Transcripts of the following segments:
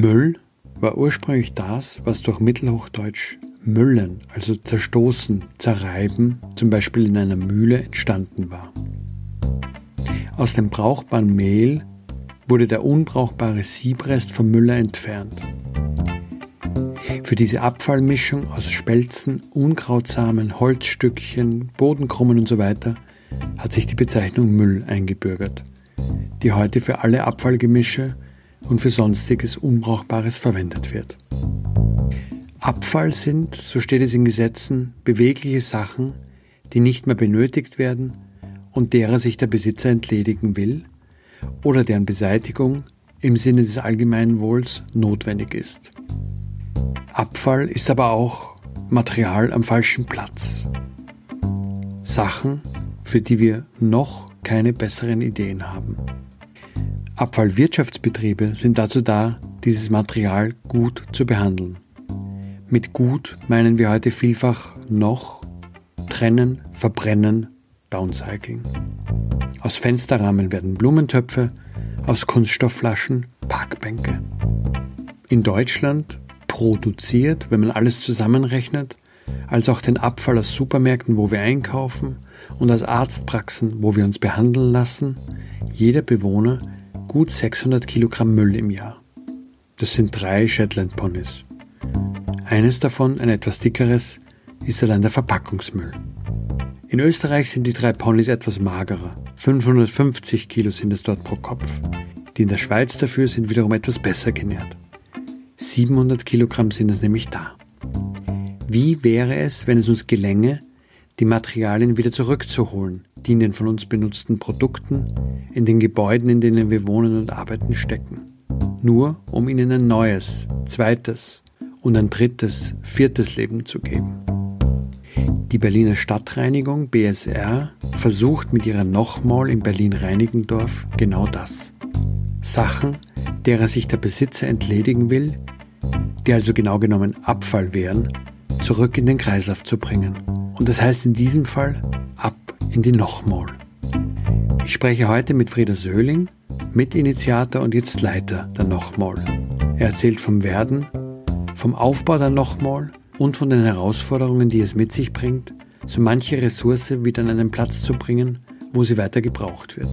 Müll war ursprünglich das, was durch Mittelhochdeutsch Müllen, also zerstoßen, zerreiben, zum Beispiel in einer Mühle entstanden war. Aus dem brauchbaren Mehl wurde der unbrauchbare Siebrest vom Müller entfernt. Für diese Abfallmischung aus Spelzen, Unkrautsamen, Holzstückchen, Bodenkrummen und so hat sich die Bezeichnung Müll eingebürgert, die heute für alle Abfallgemische und für sonstiges Unbrauchbares verwendet wird. Abfall sind, so steht es in Gesetzen, bewegliche Sachen, die nicht mehr benötigt werden und derer sich der Besitzer entledigen will oder deren Beseitigung im Sinne des allgemeinen Wohls notwendig ist. Abfall ist aber auch Material am falschen Platz. Sachen, für die wir noch keine besseren Ideen haben. Abfallwirtschaftsbetriebe sind dazu da, dieses Material gut zu behandeln. Mit gut meinen wir heute vielfach noch trennen, verbrennen, downcycling. Aus Fensterrahmen werden Blumentöpfe, aus Kunststoffflaschen Parkbänke. In Deutschland produziert, wenn man alles zusammenrechnet, als auch den Abfall aus Supermärkten, wo wir einkaufen, und aus Arztpraxen, wo wir uns behandeln lassen, jeder Bewohner gut 600 Kilogramm Müll im Jahr. Das sind drei Shetland Ponys. Eines davon, ein etwas dickeres, ist allein der Verpackungsmüll. In Österreich sind die drei Ponys etwas magerer. 550 Kilo sind es dort pro Kopf. Die in der Schweiz dafür sind wiederum etwas besser genährt. 700 Kilogramm sind es nämlich da. Wie wäre es, wenn es uns gelänge, die Materialien wieder zurückzuholen, die in den von uns benutzten Produkten, in den Gebäuden, in denen wir wohnen und arbeiten, stecken. Nur um ihnen ein neues, zweites und ein drittes, viertes Leben zu geben. Die Berliner Stadtreinigung BSR versucht mit ihrer Nochmal in Berlin-Reinigendorf genau das. Sachen, derer sich der Besitzer entledigen will, die also genau genommen Abfall wären, zurück in den Kreislauf zu bringen. Und das heißt in diesem Fall ab in die Nochmal. Ich spreche heute mit Frieder Söhling, Mitinitiator und jetzt Leiter der Nochmal. Er erzählt vom Werden, vom Aufbau der Nochmal und von den Herausforderungen, die es mit sich bringt, so manche Ressource wieder an einen Platz zu bringen, wo sie weiter gebraucht wird.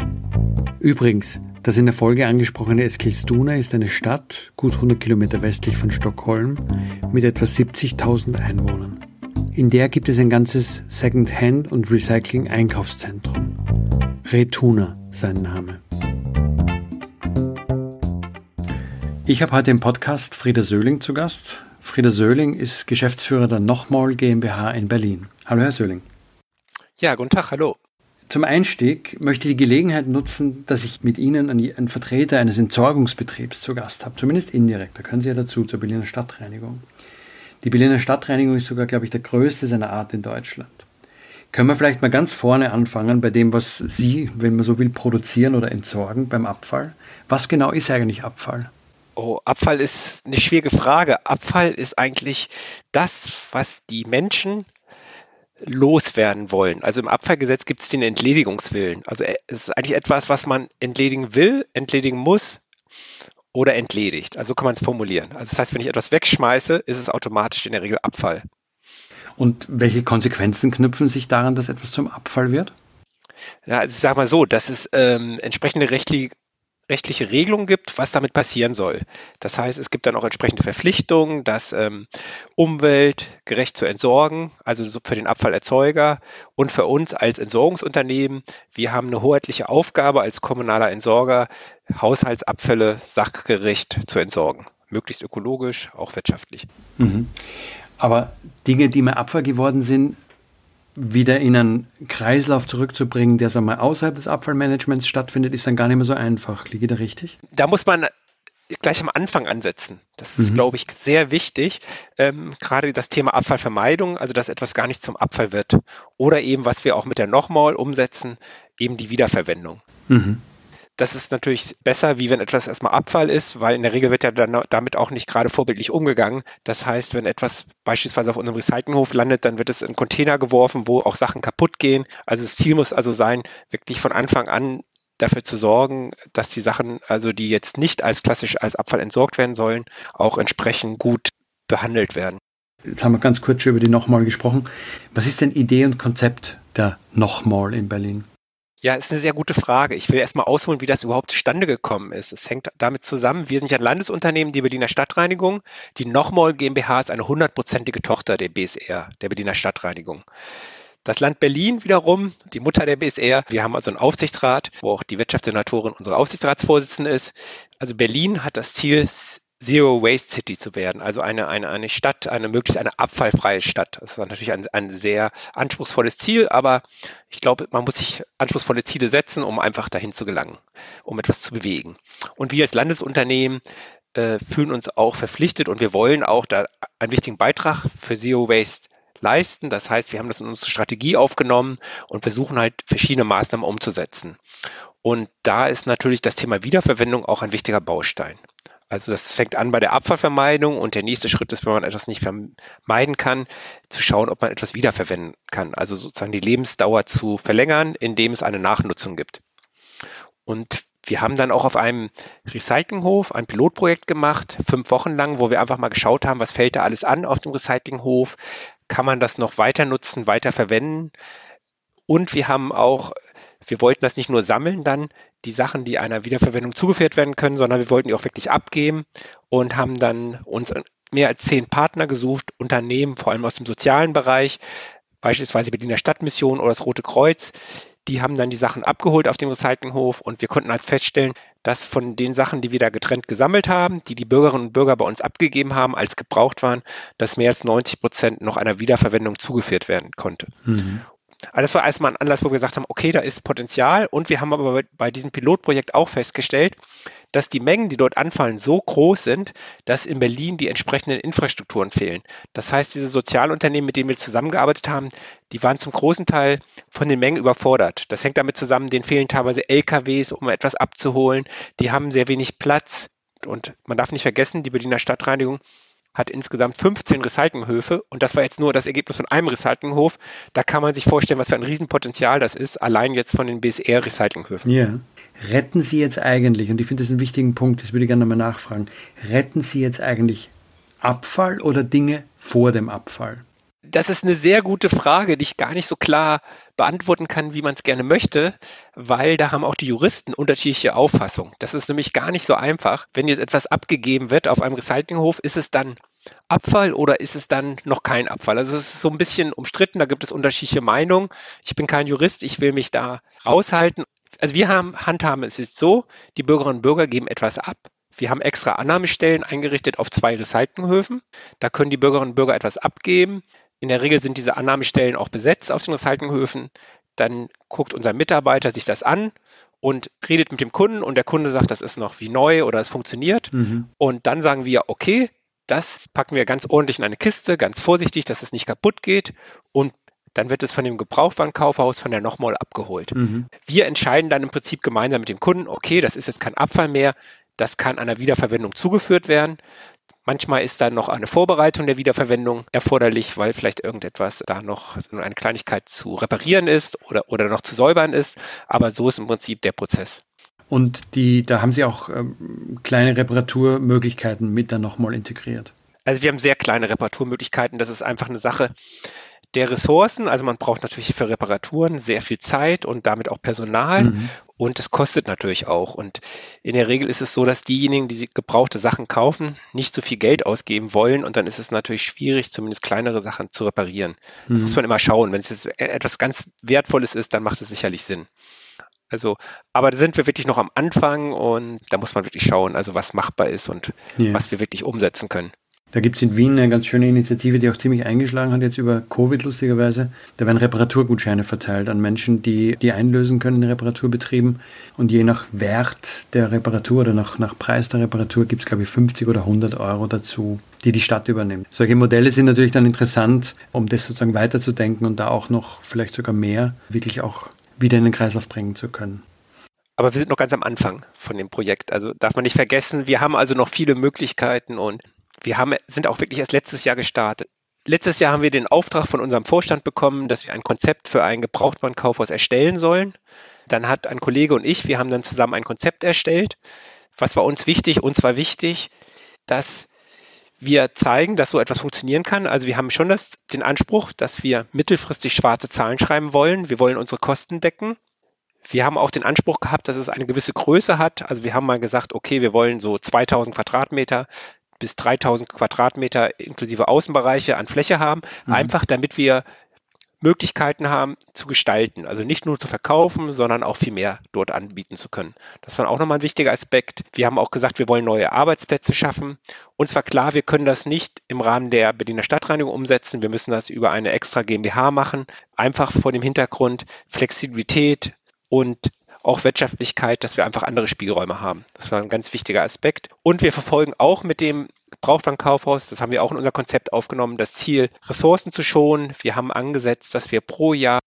Übrigens, das in der Folge angesprochene Eskilstuna ist eine Stadt, gut 100 Kilometer westlich von Stockholm, mit etwa 70.000 Einwohnern. In der gibt es ein ganzes Second-Hand- und Recycling-Einkaufszentrum. Retuna sein Name. Ich habe heute im Podcast Frieda Söhling zu Gast. Frieder Söhling ist Geschäftsführer der Nochmal GmbH in Berlin. Hallo, Herr Söhling. Ja, guten Tag, hallo. Zum Einstieg möchte ich die Gelegenheit nutzen, dass ich mit Ihnen einen Vertreter eines Entsorgungsbetriebs zu Gast habe, zumindest indirekt. Da können Sie ja dazu zur Berliner Stadtreinigung. Die Berliner Stadtreinigung ist sogar, glaube ich, der größte seiner Art in Deutschland. Können wir vielleicht mal ganz vorne anfangen bei dem, was Sie, wenn man so will, produzieren oder entsorgen beim Abfall? Was genau ist eigentlich Abfall? Oh, Abfall ist eine schwierige Frage. Abfall ist eigentlich das, was die Menschen loswerden wollen. Also im Abfallgesetz gibt es den Entledigungswillen. Also äh, es ist eigentlich etwas, was man entledigen will, entledigen muss oder entledigt. Also kann man es formulieren. Also das heißt, wenn ich etwas wegschmeiße, ist es automatisch in der Regel Abfall. Und welche Konsequenzen knüpfen sich daran, dass etwas zum Abfall wird? Ja, also ich sage mal so, dass es ähm, entsprechende rechtliche rechtliche Regelungen gibt, was damit passieren soll. Das heißt, es gibt dann auch entsprechende Verpflichtungen, das ähm, umweltgerecht zu entsorgen, also so für den Abfallerzeuger und für uns als Entsorgungsunternehmen. Wir haben eine hoheitliche Aufgabe als kommunaler Entsorger, Haushaltsabfälle sachgerecht zu entsorgen. Möglichst ökologisch, auch wirtschaftlich. Mhm. Aber Dinge, die mir Abfall geworden sind, wieder in einen Kreislauf zurückzubringen, der sagen wir, außerhalb des Abfallmanagements stattfindet, ist dann gar nicht mehr so einfach. Liege da richtig? Da muss man gleich am Anfang ansetzen. Das ist, mhm. glaube ich, sehr wichtig. Ähm, gerade das Thema Abfallvermeidung, also dass etwas gar nicht zum Abfall wird. Oder eben, was wir auch mit der Nochmal umsetzen, eben die Wiederverwendung. Mhm. Das ist natürlich besser, wie wenn etwas erstmal Abfall ist, weil in der Regel wird ja dann damit auch nicht gerade vorbildlich umgegangen. Das heißt, wenn etwas beispielsweise auf unserem Recyclinghof landet, dann wird es in Container geworfen, wo auch Sachen kaputt gehen. Also das Ziel muss also sein, wirklich von Anfang an dafür zu sorgen, dass die Sachen, also die jetzt nicht als klassisch als Abfall entsorgt werden sollen, auch entsprechend gut behandelt werden. Jetzt haben wir ganz kurz über die Nochmal gesprochen. Was ist denn Idee und Konzept der Nochmal in Berlin? Ja, ist eine sehr gute Frage. Ich will erstmal ausholen, wie das überhaupt zustande gekommen ist. Es hängt damit zusammen, wir sind ja ein Landesunternehmen, die Berliner Stadtreinigung. Die Nochmal GmbH ist eine hundertprozentige Tochter der BSR, der Berliner Stadtreinigung. Das Land Berlin wiederum, die Mutter der BSR, wir haben also einen Aufsichtsrat, wo auch die Wirtschaftssenatorin unsere Aufsichtsratsvorsitzende ist. Also Berlin hat das Ziel, Zero Waste City zu werden, also eine, eine, eine Stadt, eine möglichst eine abfallfreie Stadt. Das ist natürlich ein, ein sehr anspruchsvolles Ziel, aber ich glaube, man muss sich anspruchsvolle Ziele setzen, um einfach dahin zu gelangen, um etwas zu bewegen. Und wir als Landesunternehmen äh, fühlen uns auch verpflichtet und wir wollen auch da einen wichtigen Beitrag für Zero Waste leisten. Das heißt, wir haben das in unsere Strategie aufgenommen und versuchen halt verschiedene Maßnahmen umzusetzen. Und da ist natürlich das Thema Wiederverwendung auch ein wichtiger Baustein. Also das fängt an bei der Abfallvermeidung und der nächste Schritt ist, wenn man etwas nicht vermeiden kann, zu schauen, ob man etwas wiederverwenden kann. Also sozusagen die Lebensdauer zu verlängern, indem es eine Nachnutzung gibt. Und wir haben dann auch auf einem Recyclinghof ein Pilotprojekt gemacht, fünf Wochen lang, wo wir einfach mal geschaut haben, was fällt da alles an auf dem Recyclinghof, kann man das noch weiter nutzen, weiter verwenden. Und wir haben auch, wir wollten das nicht nur sammeln dann, die Sachen, die einer Wiederverwendung zugeführt werden können, sondern wir wollten die auch wirklich abgeben und haben dann uns mehr als zehn Partner gesucht, Unternehmen, vor allem aus dem sozialen Bereich, beispielsweise Berliner Stadtmission oder das Rote Kreuz. Die haben dann die Sachen abgeholt auf dem Recyclinghof und wir konnten halt feststellen, dass von den Sachen, die wir da getrennt gesammelt haben, die die Bürgerinnen und Bürger bei uns abgegeben haben, als gebraucht waren, dass mehr als 90 Prozent noch einer Wiederverwendung zugeführt werden konnte. Mhm. Also das war erstmal ein Anlass, wo wir gesagt haben, okay, da ist Potenzial. Und wir haben aber bei diesem Pilotprojekt auch festgestellt, dass die Mengen, die dort anfallen, so groß sind, dass in Berlin die entsprechenden Infrastrukturen fehlen. Das heißt, diese Sozialunternehmen, mit denen wir zusammengearbeitet haben, die waren zum großen Teil von den Mengen überfordert. Das hängt damit zusammen, denen fehlen teilweise LKWs, um etwas abzuholen. Die haben sehr wenig Platz. Und man darf nicht vergessen, die Berliner Stadtreinigung hat insgesamt 15 Recyclinghöfe und das war jetzt nur das Ergebnis von einem Recyclinghof. Da kann man sich vorstellen, was für ein Riesenpotenzial das ist, allein jetzt von den BSR-Recyclinghöfen. Ja. Retten Sie jetzt eigentlich, und ich finde das einen wichtigen Punkt, das würde ich gerne nochmal nachfragen, retten Sie jetzt eigentlich Abfall oder Dinge vor dem Abfall? Das ist eine sehr gute Frage, die ich gar nicht so klar beantworten kann, wie man es gerne möchte, weil da haben auch die Juristen unterschiedliche Auffassungen. Das ist nämlich gar nicht so einfach. Wenn jetzt etwas abgegeben wird auf einem Recyclinghof, ist es dann Abfall oder ist es dann noch kein Abfall? Also es ist so ein bisschen umstritten, da gibt es unterschiedliche Meinungen. Ich bin kein Jurist, ich will mich da raushalten. Also wir haben, handhaben es ist so, die Bürgerinnen und Bürger geben etwas ab. Wir haben extra Annahmestellen eingerichtet auf zwei Recyclinghöfen. Da können die Bürgerinnen und Bürger etwas abgeben. In der Regel sind diese Annahmestellen auch besetzt auf den Recyclinghöfen. Dann guckt unser Mitarbeiter sich das an und redet mit dem Kunden und der Kunde sagt, das ist noch wie neu oder es funktioniert. Mhm. Und dann sagen wir, okay, das packen wir ganz ordentlich in eine Kiste, ganz vorsichtig, dass es nicht kaputt geht und dann wird es von dem Gebrauchtwarenkaufhaus von der nochmal abgeholt. Mhm. Wir entscheiden dann im Prinzip gemeinsam mit dem Kunden, okay, das ist jetzt kein Abfall mehr, das kann einer Wiederverwendung zugeführt werden. Manchmal ist dann noch eine Vorbereitung der Wiederverwendung erforderlich, weil vielleicht irgendetwas da noch eine Kleinigkeit zu reparieren ist oder, oder noch zu säubern ist. Aber so ist im Prinzip der Prozess. Und die, da haben Sie auch ähm, kleine Reparaturmöglichkeiten mit dann nochmal integriert. Also wir haben sehr kleine Reparaturmöglichkeiten. Das ist einfach eine Sache, der Ressourcen. Also man braucht natürlich für Reparaturen sehr viel Zeit und damit auch Personal. Mhm. Und es kostet natürlich auch. Und in der Regel ist es so, dass diejenigen, die gebrauchte Sachen kaufen, nicht so viel Geld ausgeben wollen. Und dann ist es natürlich schwierig, zumindest kleinere Sachen zu reparieren. Mhm. Das muss man immer schauen. Wenn es jetzt etwas ganz Wertvolles ist, dann macht es sicherlich Sinn. Also, aber da sind wir wirklich noch am Anfang und da muss man wirklich schauen, also was machbar ist und ja. was wir wirklich umsetzen können. Da gibt es in Wien eine ganz schöne Initiative, die auch ziemlich eingeschlagen hat, jetzt über Covid lustigerweise. Da werden Reparaturgutscheine verteilt an Menschen, die die einlösen können in Reparaturbetrieben. Und je nach Wert der Reparatur oder nach, nach Preis der Reparatur gibt es, glaube ich, 50 oder 100 Euro dazu, die die Stadt übernimmt. Solche Modelle sind natürlich dann interessant, um das sozusagen weiterzudenken und da auch noch vielleicht sogar mehr wirklich auch wieder in den Kreislauf bringen zu können. Aber wir sind noch ganz am Anfang von dem Projekt. Also darf man nicht vergessen, wir haben also noch viele Möglichkeiten und wir haben, sind auch wirklich erst letztes Jahr gestartet. Letztes Jahr haben wir den Auftrag von unserem Vorstand bekommen, dass wir ein Konzept für ein Gebrauchtwarenkaufhaus erstellen sollen. Dann hat ein Kollege und ich, wir haben dann zusammen ein Konzept erstellt. Was war uns wichtig? Uns war wichtig, dass wir zeigen, dass so etwas funktionieren kann. Also wir haben schon das, den Anspruch, dass wir mittelfristig schwarze Zahlen schreiben wollen. Wir wollen unsere Kosten decken. Wir haben auch den Anspruch gehabt, dass es eine gewisse Größe hat. Also wir haben mal gesagt, okay, wir wollen so 2000 Quadratmeter bis 3000 Quadratmeter inklusive Außenbereiche an Fläche haben, mhm. einfach damit wir Möglichkeiten haben zu gestalten. Also nicht nur zu verkaufen, sondern auch viel mehr dort anbieten zu können. Das war auch nochmal ein wichtiger Aspekt. Wir haben auch gesagt, wir wollen neue Arbeitsplätze schaffen. Uns war klar, wir können das nicht im Rahmen der Berliner Stadtreinigung umsetzen. Wir müssen das über eine extra GmbH machen. Einfach vor dem Hintergrund Flexibilität und auch Wirtschaftlichkeit, dass wir einfach andere Spielräume haben. Das war ein ganz wichtiger Aspekt. Und wir verfolgen auch mit dem Gebrauchtwarenkaufhaus, das haben wir auch in unser Konzept aufgenommen, das Ziel, Ressourcen zu schonen. Wir haben angesetzt, dass wir pro Jahr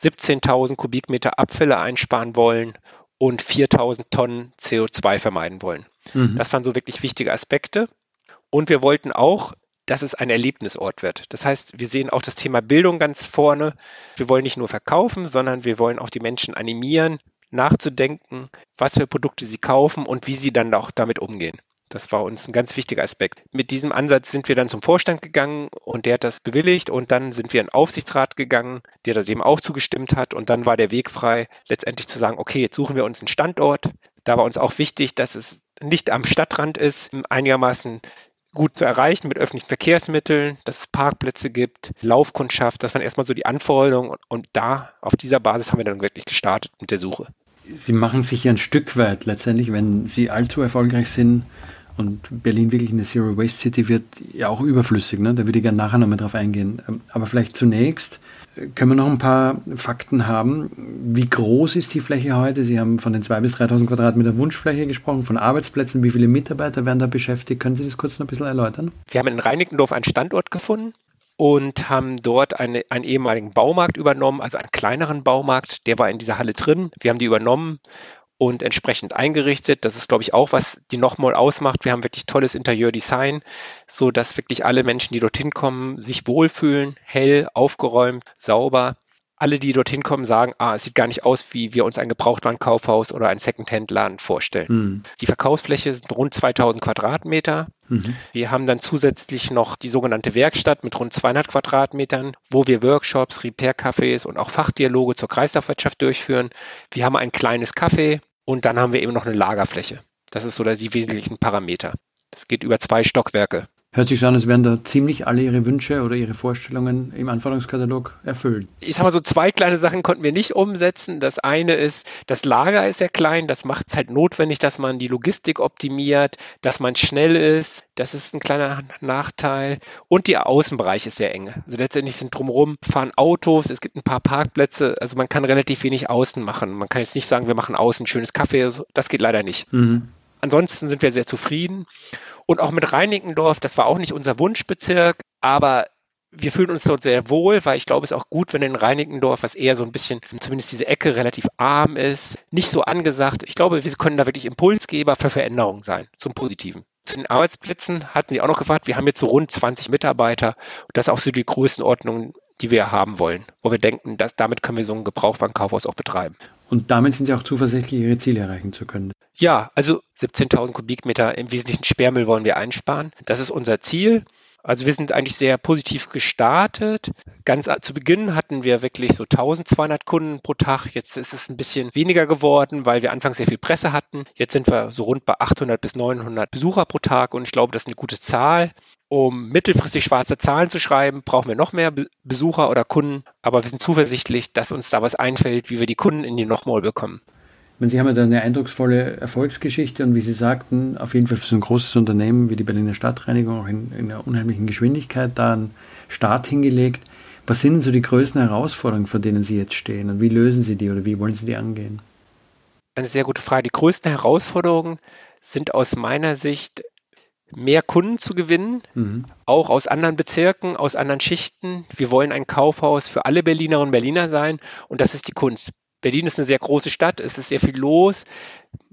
17.000 Kubikmeter Abfälle einsparen wollen und 4.000 Tonnen CO2 vermeiden wollen. Mhm. Das waren so wirklich wichtige Aspekte. Und wir wollten auch dass es ein Erlebnisort wird. Das heißt, wir sehen auch das Thema Bildung ganz vorne. Wir wollen nicht nur verkaufen, sondern wir wollen auch die Menschen animieren, nachzudenken, was für Produkte sie kaufen und wie sie dann auch damit umgehen. Das war uns ein ganz wichtiger Aspekt. Mit diesem Ansatz sind wir dann zum Vorstand gegangen und der hat das bewilligt und dann sind wir in den Aufsichtsrat gegangen, der das eben auch zugestimmt hat und dann war der Weg frei, letztendlich zu sagen, okay, jetzt suchen wir uns einen Standort. Da war uns auch wichtig, dass es nicht am Stadtrand ist, einigermaßen gut zu erreichen mit öffentlichen Verkehrsmitteln, dass es Parkplätze gibt, Laufkundschaft, das waren erstmal so die Anforderungen und da, auf dieser Basis haben wir dann wirklich gestartet mit der Suche. Sie machen sich ja ein Stück weit letztendlich, wenn Sie allzu erfolgreich sind und Berlin wirklich eine Zero Waste City wird, ja auch überflüssig. Ne? Da würde ich gerne nachher nochmal drauf eingehen. Ähm, aber vielleicht zunächst äh, können wir noch ein paar Fakten haben. Wie groß ist die Fläche heute? Sie haben von den 2.000 bis 3.000 Quadratmeter Wunschfläche gesprochen, von Arbeitsplätzen. Wie viele Mitarbeiter werden da beschäftigt? Können Sie das kurz noch ein bisschen erläutern? Wir haben in Reinickendorf einen Standort gefunden und haben dort eine, einen ehemaligen Baumarkt übernommen, also einen kleineren Baumarkt, der war in dieser Halle drin. Wir haben die übernommen und entsprechend eingerichtet. Das ist, glaube ich, auch was die nochmal ausmacht. Wir haben wirklich tolles Interieurdesign, so dass wirklich alle Menschen, die dorthin kommen, sich wohlfühlen, hell, aufgeräumt, sauber alle, die dorthin kommen, sagen, ah, es sieht gar nicht aus, wie wir uns ein Gebrauchtwarenkaufhaus oder ein Secondhand-Laden vorstellen. Mhm. Die Verkaufsfläche sind rund 2000 Quadratmeter. Mhm. Wir haben dann zusätzlich noch die sogenannte Werkstatt mit rund 200 Quadratmetern, wo wir Workshops, Repair-Cafés und auch Fachdialoge zur Kreislaufwirtschaft durchführen. Wir haben ein kleines Café und dann haben wir eben noch eine Lagerfläche. Das ist so die wesentlichen Parameter. Das geht über zwei Stockwerke. Hört sich so an, als wären da ziemlich alle Ihre Wünsche oder Ihre Vorstellungen im Anforderungskatalog erfüllt. Ich sag mal so, zwei kleine Sachen konnten wir nicht umsetzen. Das eine ist, das Lager ist sehr klein. Das macht es halt notwendig, dass man die Logistik optimiert, dass man schnell ist. Das ist ein kleiner Nachteil. Und der Außenbereich ist sehr eng. Also letztendlich sind drumherum fahren Autos. Es gibt ein paar Parkplätze. Also man kann relativ wenig außen machen. Man kann jetzt nicht sagen, wir machen außen schönes Kaffee. Das geht leider nicht. Mhm. Ansonsten sind wir sehr zufrieden. Und auch mit Reinickendorf, das war auch nicht unser Wunschbezirk, aber wir fühlen uns dort sehr wohl, weil ich glaube, es ist auch gut, wenn in Reinickendorf, was eher so ein bisschen, zumindest diese Ecke relativ arm ist, nicht so angesagt. Ich glaube, wir können da wirklich Impulsgeber für Veränderungen sein, zum Positiven. Zu den Arbeitsplätzen hatten Sie auch noch gefragt, wir haben jetzt so rund 20 Mitarbeiter das ist auch so die Größenordnung, die wir haben wollen, wo wir denken, dass damit können wir so ein Gebrauchwarenkaufhaus auch betreiben. Und damit sind Sie auch zuversichtlich, Ihre Ziele erreichen zu können. Ja, also 17.000 Kubikmeter im Wesentlichen Sperrmüll wollen wir einsparen. Das ist unser Ziel. Also wir sind eigentlich sehr positiv gestartet. Ganz zu Beginn hatten wir wirklich so 1200 Kunden pro Tag. Jetzt ist es ein bisschen weniger geworden, weil wir anfangs sehr viel Presse hatten. Jetzt sind wir so rund bei 800 bis 900 Besucher pro Tag und ich glaube, das ist eine gute Zahl. Um mittelfristig schwarze Zahlen zu schreiben, brauchen wir noch mehr Besucher oder Kunden. Aber wir sind zuversichtlich, dass uns da was einfällt, wie wir die Kunden in die Nochmal bekommen. Meine, Sie haben ja da eine eindrucksvolle Erfolgsgeschichte und wie Sie sagten, auf jeden Fall für so ein großes Unternehmen wie die Berliner Stadtreinigung auch in, in einer unheimlichen Geschwindigkeit da einen Start hingelegt. Was sind denn so die größten Herausforderungen, vor denen Sie jetzt stehen und wie lösen Sie die oder wie wollen Sie die angehen? Eine sehr gute Frage. Die größten Herausforderungen sind aus meiner Sicht mehr Kunden zu gewinnen, mhm. auch aus anderen Bezirken, aus anderen Schichten. Wir wollen ein Kaufhaus für alle Berlinerinnen und Berliner sein und das ist die Kunst. Berlin ist eine sehr große Stadt, es ist sehr viel los.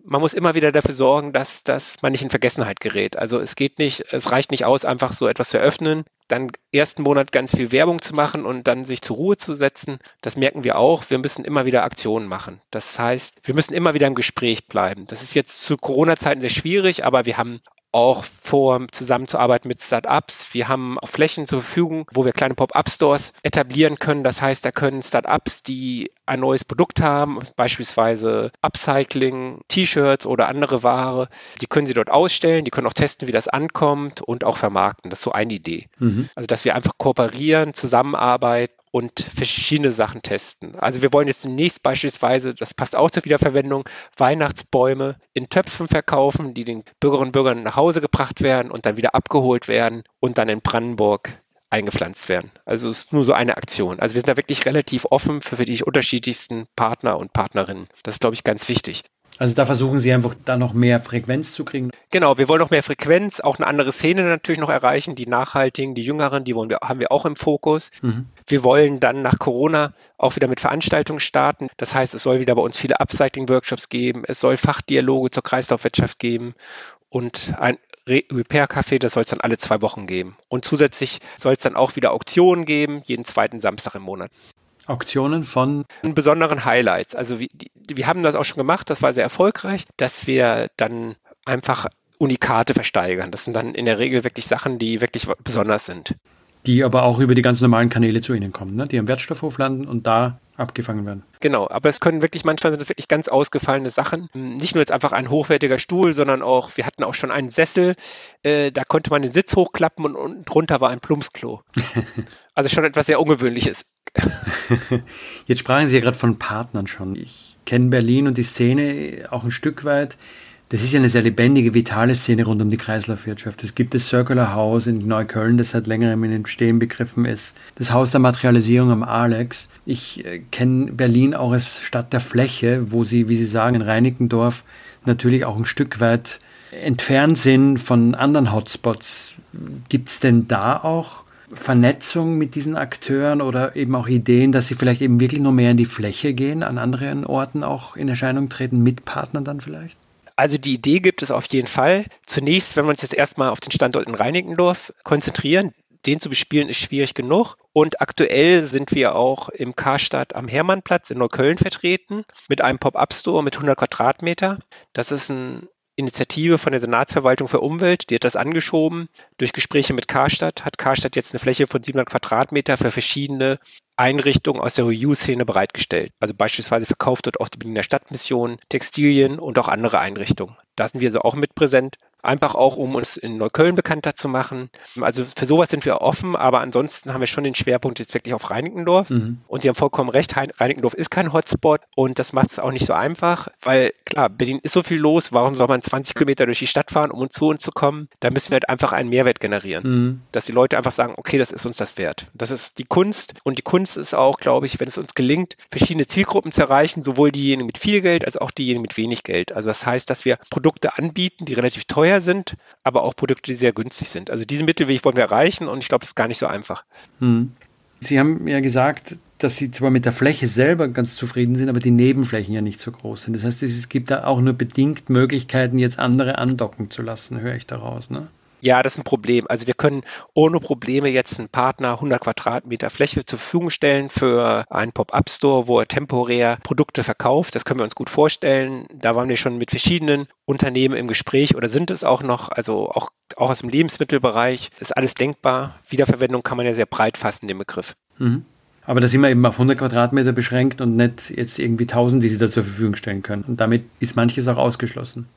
Man muss immer wieder dafür sorgen, dass, dass man nicht in Vergessenheit gerät. Also es geht nicht, es reicht nicht aus, einfach so etwas zu eröffnen, dann ersten Monat ganz viel Werbung zu machen und dann sich zur Ruhe zu setzen. Das merken wir auch. Wir müssen immer wieder Aktionen machen. Das heißt, wir müssen immer wieder im Gespräch bleiben. Das ist jetzt zu Corona-Zeiten sehr schwierig, aber wir haben auch vor, zusammenzuarbeiten mit Startups. Wir haben auch Flächen zur Verfügung, wo wir kleine Pop-up-Stores etablieren können. Das heißt, da können Startups, die ein neues Produkt haben, beispielsweise Upcycling, T-Shirts oder andere Ware, die können sie dort ausstellen, die können auch testen, wie das ankommt und auch vermarkten. Das ist so eine Idee. Mhm. Also, dass wir einfach kooperieren, zusammenarbeiten und verschiedene Sachen testen. Also wir wollen jetzt demnächst beispielsweise, das passt auch zur Wiederverwendung, Weihnachtsbäume in Töpfen verkaufen, die den Bürgerinnen und Bürgern nach Hause gebracht werden und dann wieder abgeholt werden und dann in Brandenburg eingepflanzt werden. Also es ist nur so eine Aktion. Also wir sind da wirklich relativ offen für, für die unterschiedlichsten Partner und Partnerinnen. Das ist, glaube ich, ganz wichtig. Also da versuchen Sie einfach da noch mehr Frequenz zu kriegen. Genau, wir wollen noch mehr Frequenz, auch eine andere Szene natürlich noch erreichen. Die Nachhaltigen, die Jüngeren, die wollen wir, haben wir auch im Fokus. Mhm. Wir wollen dann nach Corona auch wieder mit Veranstaltungen starten. Das heißt, es soll wieder bei uns viele Upcycling-Workshops geben. Es soll Fachdialoge zur Kreislaufwirtschaft geben und ein Repair-Café, das soll es dann alle zwei Wochen geben. Und zusätzlich soll es dann auch wieder Auktionen geben, jeden zweiten Samstag im Monat. Auktionen von besonderen Highlights. Also wir, wir haben das auch schon gemacht, das war sehr erfolgreich, dass wir dann einfach Unikate versteigern. Das sind dann in der Regel wirklich Sachen, die wirklich besonders sind. Die aber auch über die ganz normalen Kanäle zu Ihnen kommen, ne? die am Wertstoffhof landen und da abgefangen werden. Genau, aber es können wirklich, manchmal sind wirklich ganz ausgefallene Sachen. Nicht nur jetzt einfach ein hochwertiger Stuhl, sondern auch, wir hatten auch schon einen Sessel, äh, da konnte man den Sitz hochklappen und unten drunter war ein Plumpsklo. also schon etwas sehr Ungewöhnliches. Jetzt sprachen Sie ja gerade von Partnern schon. Ich kenne Berlin und die Szene auch ein Stück weit. Das ist ja eine sehr lebendige, vitale Szene rund um die Kreislaufwirtschaft. Es gibt das Circular House in Neukölln, das seit längerem in den Stehen begriffen ist. Das Haus der Materialisierung am Alex. Ich äh, kenne Berlin auch als Stadt der Fläche, wo sie, wie Sie sagen, in Reinickendorf natürlich auch ein Stück weit entfernt sind von anderen Hotspots. Gibt es denn da auch Vernetzung mit diesen Akteuren oder eben auch Ideen, dass sie vielleicht eben wirklich nur mehr in die Fläche gehen, an anderen Orten auch in Erscheinung treten, mit Partnern dann vielleicht? Also die Idee gibt es auf jeden Fall. Zunächst, wenn wir uns jetzt erstmal auf den Standort in Reinickendorf konzentrieren, den zu bespielen ist schwierig genug. Und aktuell sind wir auch im Karstadt am Hermannplatz in Neukölln vertreten mit einem Pop-up-Store mit 100 Quadratmeter. Das ist ein Initiative von der Senatsverwaltung für Umwelt, die hat das angeschoben. Durch Gespräche mit Karstadt hat Karstadt jetzt eine Fläche von 700 Quadratmeter für verschiedene Einrichtungen aus der Reuse-Szene bereitgestellt. Also beispielsweise verkauft dort auch die Berliner Stadtmission Textilien und auch andere Einrichtungen. Da sind wir also auch mit präsent. Einfach auch, um uns in Neukölln bekannter zu machen. Also für sowas sind wir offen, aber ansonsten haben wir schon den Schwerpunkt jetzt wirklich auf Reinickendorf. Mhm. Und Sie haben vollkommen recht, Reinickendorf ist kein Hotspot und das macht es auch nicht so einfach, weil klar, Berlin ist so viel los, warum soll man 20 Kilometer durch die Stadt fahren, um zu uns zu kommen? Da müssen wir halt einfach einen Mehrwert generieren. Mhm. Dass die Leute einfach sagen, okay, das ist uns das wert. Das ist die Kunst und die Kunst ist auch, glaube ich, wenn es uns gelingt, verschiedene Zielgruppen zu erreichen, sowohl diejenigen mit viel Geld als auch diejenigen mit wenig Geld. Also das heißt, dass wir Produkte anbieten, die relativ teuer teuer sind, aber auch Produkte, die sehr günstig sind. Also diesen Mittelweg wollen wir erreichen und ich glaube, das ist gar nicht so einfach. Hm. Sie haben ja gesagt, dass Sie zwar mit der Fläche selber ganz zufrieden sind, aber die Nebenflächen ja nicht so groß sind. Das heißt, es gibt da auch nur bedingt Möglichkeiten, jetzt andere andocken zu lassen, höre ich daraus. Ne? Ja, das ist ein Problem. Also wir können ohne Probleme jetzt einen Partner 100 Quadratmeter Fläche zur Verfügung stellen für einen Pop-up-Store, wo er temporär Produkte verkauft. Das können wir uns gut vorstellen. Da waren wir schon mit verschiedenen Unternehmen im Gespräch oder sind es auch noch, also auch, auch aus dem Lebensmittelbereich. ist alles denkbar. Wiederverwendung kann man ja sehr breit fassen, den Begriff. Mhm. Aber da sind wir eben auf 100 Quadratmeter beschränkt und nicht jetzt irgendwie 1000, die Sie da zur Verfügung stellen können. Und damit ist manches auch ausgeschlossen.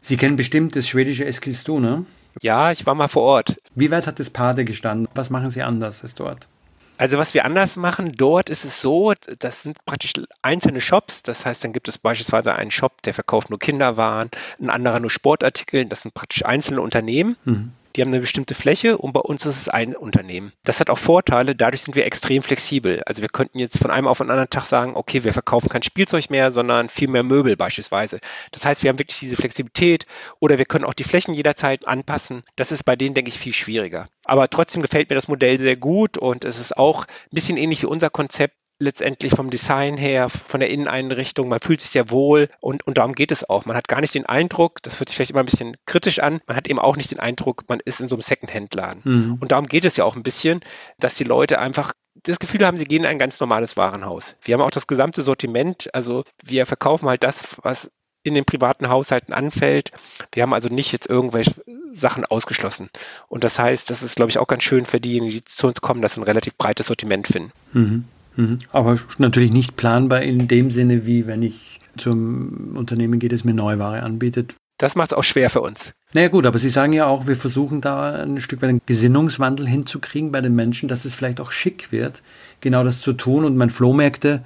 Sie kennen bestimmt das schwedische Eskilstuna. Ja, ich war mal vor Ort. Wie weit hat das Pade gestanden? Was machen Sie anders als dort? Also was wir anders machen, dort ist es so, das sind praktisch einzelne Shops. Das heißt, dann gibt es beispielsweise einen Shop, der verkauft nur Kinderwaren, ein anderer nur Sportartikel. Das sind praktisch einzelne Unternehmen. Mhm die haben eine bestimmte Fläche und bei uns ist es ein Unternehmen. Das hat auch Vorteile, dadurch sind wir extrem flexibel. Also wir könnten jetzt von einem auf den anderen Tag sagen, okay, wir verkaufen kein Spielzeug mehr, sondern viel mehr Möbel beispielsweise. Das heißt, wir haben wirklich diese Flexibilität oder wir können auch die Flächen jederzeit anpassen. Das ist bei denen, denke ich, viel schwieriger. Aber trotzdem gefällt mir das Modell sehr gut und es ist auch ein bisschen ähnlich wie unser Konzept letztendlich vom Design her, von der Inneneinrichtung, man fühlt sich sehr wohl und, und darum geht es auch. Man hat gar nicht den Eindruck, das hört sich vielleicht immer ein bisschen kritisch an, man hat eben auch nicht den Eindruck, man ist in so einem Secondhand-Laden. Mhm. Und darum geht es ja auch ein bisschen, dass die Leute einfach das Gefühl haben, sie gehen in ein ganz normales Warenhaus. Wir haben auch das gesamte Sortiment, also wir verkaufen halt das, was in den privaten Haushalten anfällt. Wir haben also nicht jetzt irgendwelche Sachen ausgeschlossen. Und das heißt, das ist, glaube ich, auch ganz schön für diejenigen, die zu uns kommen, dass sie ein relativ breites Sortiment finden. Mhm. Mhm. Aber natürlich nicht planbar in dem Sinne, wie wenn ich zum Unternehmen gehe, das mir Neuware anbietet. Das macht es auch schwer für uns. Naja gut, aber Sie sagen ja auch, wir versuchen da ein Stück weit einen Gesinnungswandel hinzukriegen bei den Menschen, dass es vielleicht auch schick wird, genau das zu tun. Und mein Flohmärkte,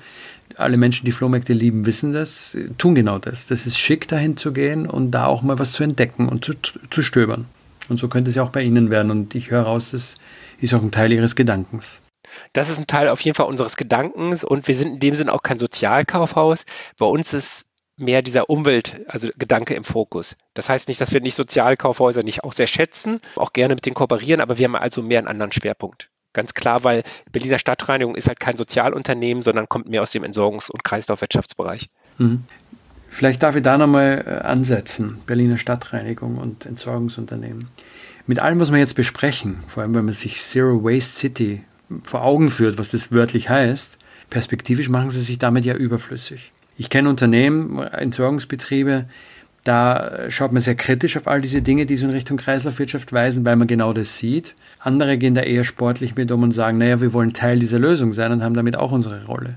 alle Menschen, die Flohmärkte lieben, wissen das, tun genau das. Das ist schick, dahin zu gehen und da auch mal was zu entdecken und zu, zu stöbern. Und so könnte es ja auch bei Ihnen werden. Und ich höre raus, das ist auch ein Teil Ihres Gedankens. Das ist ein Teil auf jeden Fall unseres Gedankens und wir sind in dem Sinn auch kein Sozialkaufhaus. Bei uns ist mehr dieser Umwelt, also Gedanke im Fokus. Das heißt nicht, dass wir nicht Sozialkaufhäuser nicht auch sehr schätzen, auch gerne mit denen kooperieren, aber wir haben also mehr einen anderen Schwerpunkt. Ganz klar, weil Berliner Stadtreinigung ist halt kein Sozialunternehmen, sondern kommt mehr aus dem Entsorgungs- und Kreislaufwirtschaftsbereich. Mhm. Vielleicht darf ich da nochmal äh, ansetzen, Berliner Stadtreinigung und Entsorgungsunternehmen. Mit allem, was wir jetzt besprechen, vor allem wenn man sich Zero Waste City vor Augen führt, was das wörtlich heißt, perspektivisch machen sie sich damit ja überflüssig. Ich kenne Unternehmen, Entsorgungsbetriebe, da schaut man sehr kritisch auf all diese Dinge, die so in Richtung Kreislaufwirtschaft weisen, weil man genau das sieht. Andere gehen da eher sportlich mit um und sagen, naja, wir wollen Teil dieser Lösung sein und haben damit auch unsere Rolle.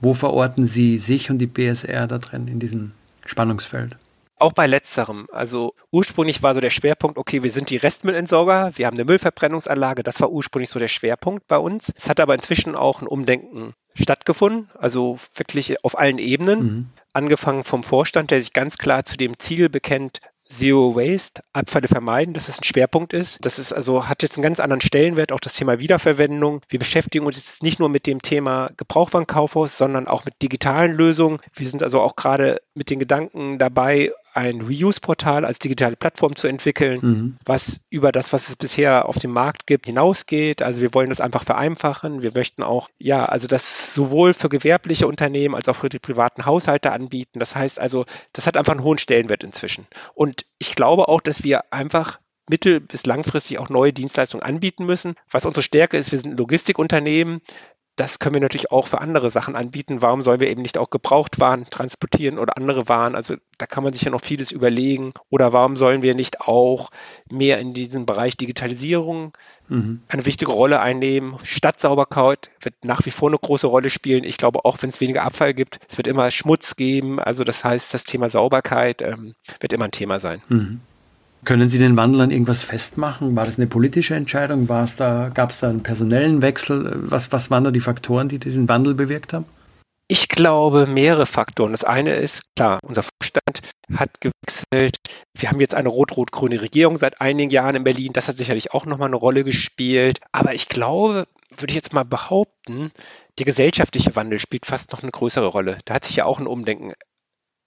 Wo verorten Sie sich und die BSR da drin in diesem Spannungsfeld? Auch bei letzterem. Also ursprünglich war so der Schwerpunkt, okay, wir sind die Restmüllentsorger, wir haben eine Müllverbrennungsanlage, das war ursprünglich so der Schwerpunkt bei uns. Es hat aber inzwischen auch ein Umdenken stattgefunden, also wirklich auf allen Ebenen. Mhm. Angefangen vom Vorstand, der sich ganz klar zu dem Ziel bekennt, Zero Waste, Abfälle vermeiden, dass das ein Schwerpunkt ist. Das ist also, hat jetzt einen ganz anderen Stellenwert, auch das Thema Wiederverwendung. Wir beschäftigen uns jetzt nicht nur mit dem Thema Gebrauchwarenkaufhaus, sondern auch mit digitalen Lösungen. Wir sind also auch gerade mit den Gedanken dabei, ein Reuse-Portal als digitale Plattform zu entwickeln, mhm. was über das, was es bisher auf dem Markt gibt, hinausgeht. Also wir wollen das einfach vereinfachen. Wir möchten auch, ja, also das sowohl für gewerbliche Unternehmen als auch für die privaten Haushalte anbieten. Das heißt also, das hat einfach einen hohen Stellenwert inzwischen. Und ich glaube auch, dass wir einfach mittel- bis langfristig auch neue Dienstleistungen anbieten müssen. Was unsere Stärke ist, wir sind ein Logistikunternehmen das können wir natürlich auch für andere Sachen anbieten. Warum sollen wir eben nicht auch Gebrauchtwaren transportieren oder andere Waren? Also da kann man sich ja noch vieles überlegen. Oder warum sollen wir nicht auch mehr in diesem Bereich Digitalisierung mhm. eine wichtige Rolle einnehmen? Stadtsauberkeit wird nach wie vor eine große Rolle spielen. Ich glaube, auch wenn es weniger Abfall gibt, es wird immer Schmutz geben. Also das heißt, das Thema Sauberkeit ähm, wird immer ein Thema sein. Mhm. Können Sie den Wandel an irgendwas festmachen? War das eine politische Entscheidung? Da, gab es da einen personellen Wechsel? Was, was waren da die Faktoren, die diesen Wandel bewirkt haben? Ich glaube, mehrere Faktoren. Das eine ist, klar, unser Vorstand hat gewechselt. Wir haben jetzt eine rot-rot-grüne Regierung seit einigen Jahren in Berlin. Das hat sicherlich auch nochmal eine Rolle gespielt. Aber ich glaube, würde ich jetzt mal behaupten, der gesellschaftliche Wandel spielt fast noch eine größere Rolle. Da hat sich ja auch ein Umdenken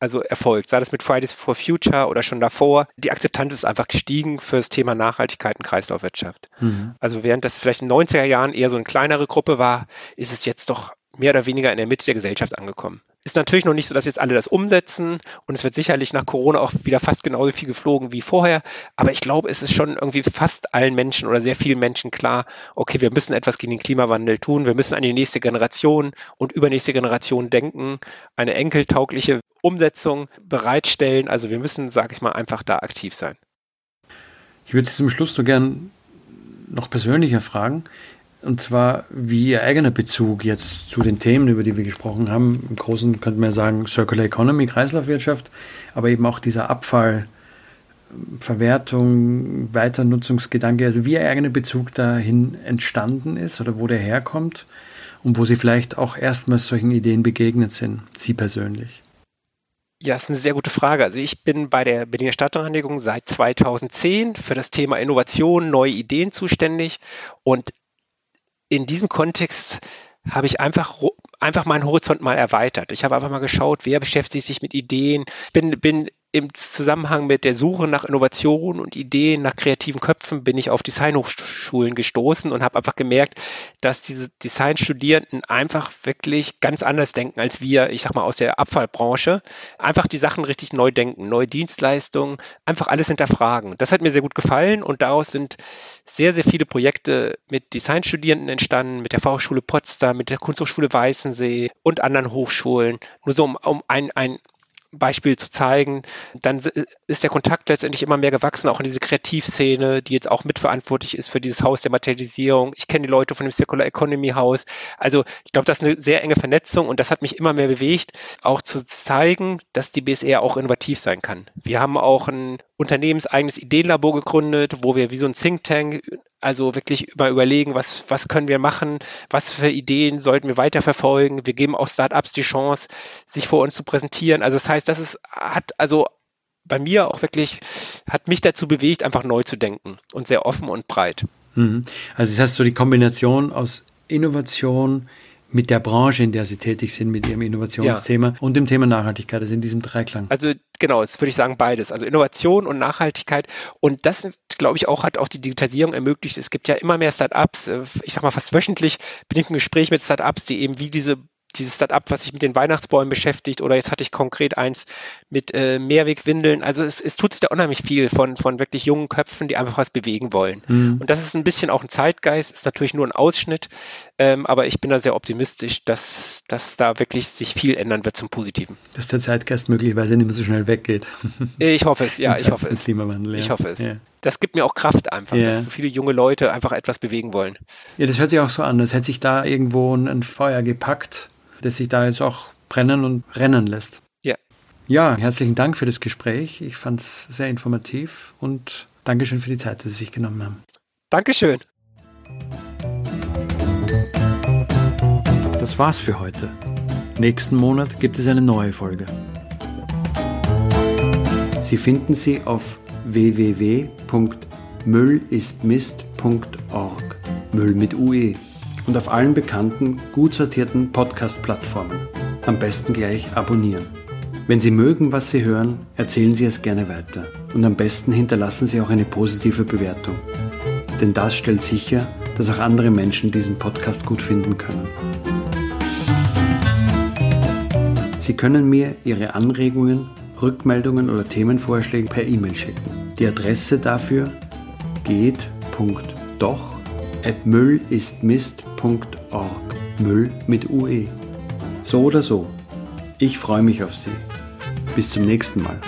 also erfolgt, sei das mit Fridays for Future oder schon davor. Die Akzeptanz ist einfach gestiegen für das Thema Nachhaltigkeit und Kreislaufwirtschaft. Mhm. Also während das vielleicht in den 90er Jahren eher so eine kleinere Gruppe war, ist es jetzt doch mehr oder weniger in der Mitte der Gesellschaft angekommen. Ist natürlich noch nicht so, dass jetzt alle das umsetzen und es wird sicherlich nach Corona auch wieder fast genauso viel geflogen wie vorher. Aber ich glaube, es ist schon irgendwie fast allen Menschen oder sehr vielen Menschen klar, okay, wir müssen etwas gegen den Klimawandel tun. Wir müssen an die nächste Generation und übernächste Generation denken, eine enkeltaugliche Umsetzung bereitstellen. Also wir müssen, sage ich mal, einfach da aktiv sein. Ich würde zum Schluss so gern noch persönlicher fragen. Und zwar, wie Ihr eigener Bezug jetzt zu den Themen, über die wir gesprochen haben. Im Großen könnte man ja sagen Circular Economy, Kreislaufwirtschaft, aber eben auch dieser Abfall, Verwertung, Weiternutzungsgedanke, also wie Ihr eigener Bezug dahin entstanden ist oder wo der herkommt und wo Sie vielleicht auch erstmals solchen Ideen begegnet sind, Sie persönlich. Ja, ist eine sehr gute Frage. Also ich bin bei der Berliner Stadtreinigung seit 2010 für das Thema Innovation, neue Ideen zuständig und in diesem Kontext habe ich einfach, einfach meinen Horizont mal erweitert. Ich habe einfach mal geschaut, wer beschäftigt sich mit Ideen. Bin, bin im Zusammenhang mit der Suche nach Innovationen und Ideen, nach kreativen Köpfen bin ich auf Designhochschulen gestoßen und habe einfach gemerkt, dass diese Designstudierenden einfach wirklich ganz anders denken als wir, ich sag mal aus der Abfallbranche. Einfach die Sachen richtig neu denken, neue Dienstleistungen, einfach alles hinterfragen. Das hat mir sehr gut gefallen und daraus sind sehr, sehr viele Projekte mit Designstudierenden entstanden, mit der Fachhochschule Potsdam, mit der Kunsthochschule Weißensee und anderen Hochschulen. Nur so um, um ein, ein Beispiel zu zeigen, dann ist der Kontakt letztendlich immer mehr gewachsen, auch in diese Kreativszene, die jetzt auch mitverantwortlich ist für dieses Haus der Materialisierung. Ich kenne die Leute von dem Circular Economy Haus. Also ich glaube, das ist eine sehr enge Vernetzung und das hat mich immer mehr bewegt, auch zu zeigen, dass die BSR auch innovativ sein kann. Wir haben auch ein unternehmenseigenes Ideenlabor gegründet, wo wir wie so ein Think Tank also wirklich über überlegen, was, was können wir machen, was für Ideen sollten wir weiterverfolgen. Wir geben auch Startups die Chance, sich vor uns zu präsentieren. Also das heißt, das ist, hat also bei mir auch wirklich, hat mich dazu bewegt, einfach neu zu denken und sehr offen und breit. Mhm. Also das heißt so die Kombination aus Innovation, mit der Branche, in der Sie tätig sind, mit Ihrem Innovationsthema ja. und dem Thema Nachhaltigkeit, also in diesem Dreiklang. Also genau, jetzt würde ich sagen beides. Also Innovation und Nachhaltigkeit. Und das, glaube ich, auch hat auch die Digitalisierung ermöglicht. Es gibt ja immer mehr Startups. Äh, ich sage mal fast wöchentlich bin ich im Gespräch mit Startups, die eben wie diese dieses Startup, was sich mit den Weihnachtsbäumen beschäftigt, oder jetzt hatte ich konkret eins mit äh, Mehrwegwindeln. Also es, es tut sich da unheimlich viel von, von wirklich jungen Köpfen, die einfach was bewegen wollen. Mhm. Und das ist ein bisschen auch ein Zeitgeist, ist natürlich nur ein Ausschnitt, ähm, aber ich bin da sehr optimistisch, dass, dass da wirklich sich viel ändern wird zum Positiven. Dass der Zeitgeist möglicherweise nicht mehr so schnell weggeht. Ich hoffe es, ja, ich hoffe es. Klimawandel, ja. Ich hoffe es. Ja. Das gibt mir auch Kraft einfach, ja. dass so viele junge Leute einfach etwas bewegen wollen. Ja, das hört sich auch so an, als hätte sich da irgendwo ein Feuer gepackt das sich da jetzt auch brennen und rennen lässt. Ja. Ja, herzlichen Dank für das Gespräch. Ich fand es sehr informativ und Dankeschön für die Zeit, die Sie sich genommen haben. Dankeschön. Das war's für heute. Nächsten Monat gibt es eine neue Folge. Sie finden sie auf www.müllistmist.org. Müll mit UE und auf allen bekannten, gut sortierten Podcast-Plattformen. Am besten gleich abonnieren. Wenn Sie mögen, was Sie hören, erzählen Sie es gerne weiter. Und am besten hinterlassen Sie auch eine positive Bewertung. Denn das stellt sicher, dass auch andere Menschen diesen Podcast gut finden können. Sie können mir Ihre Anregungen, Rückmeldungen oder Themenvorschläge per E-Mail schicken. Die Adresse dafür geht.doch at müllistmist.org. Müll mit UE. So oder so. Ich freue mich auf Sie. Bis zum nächsten Mal.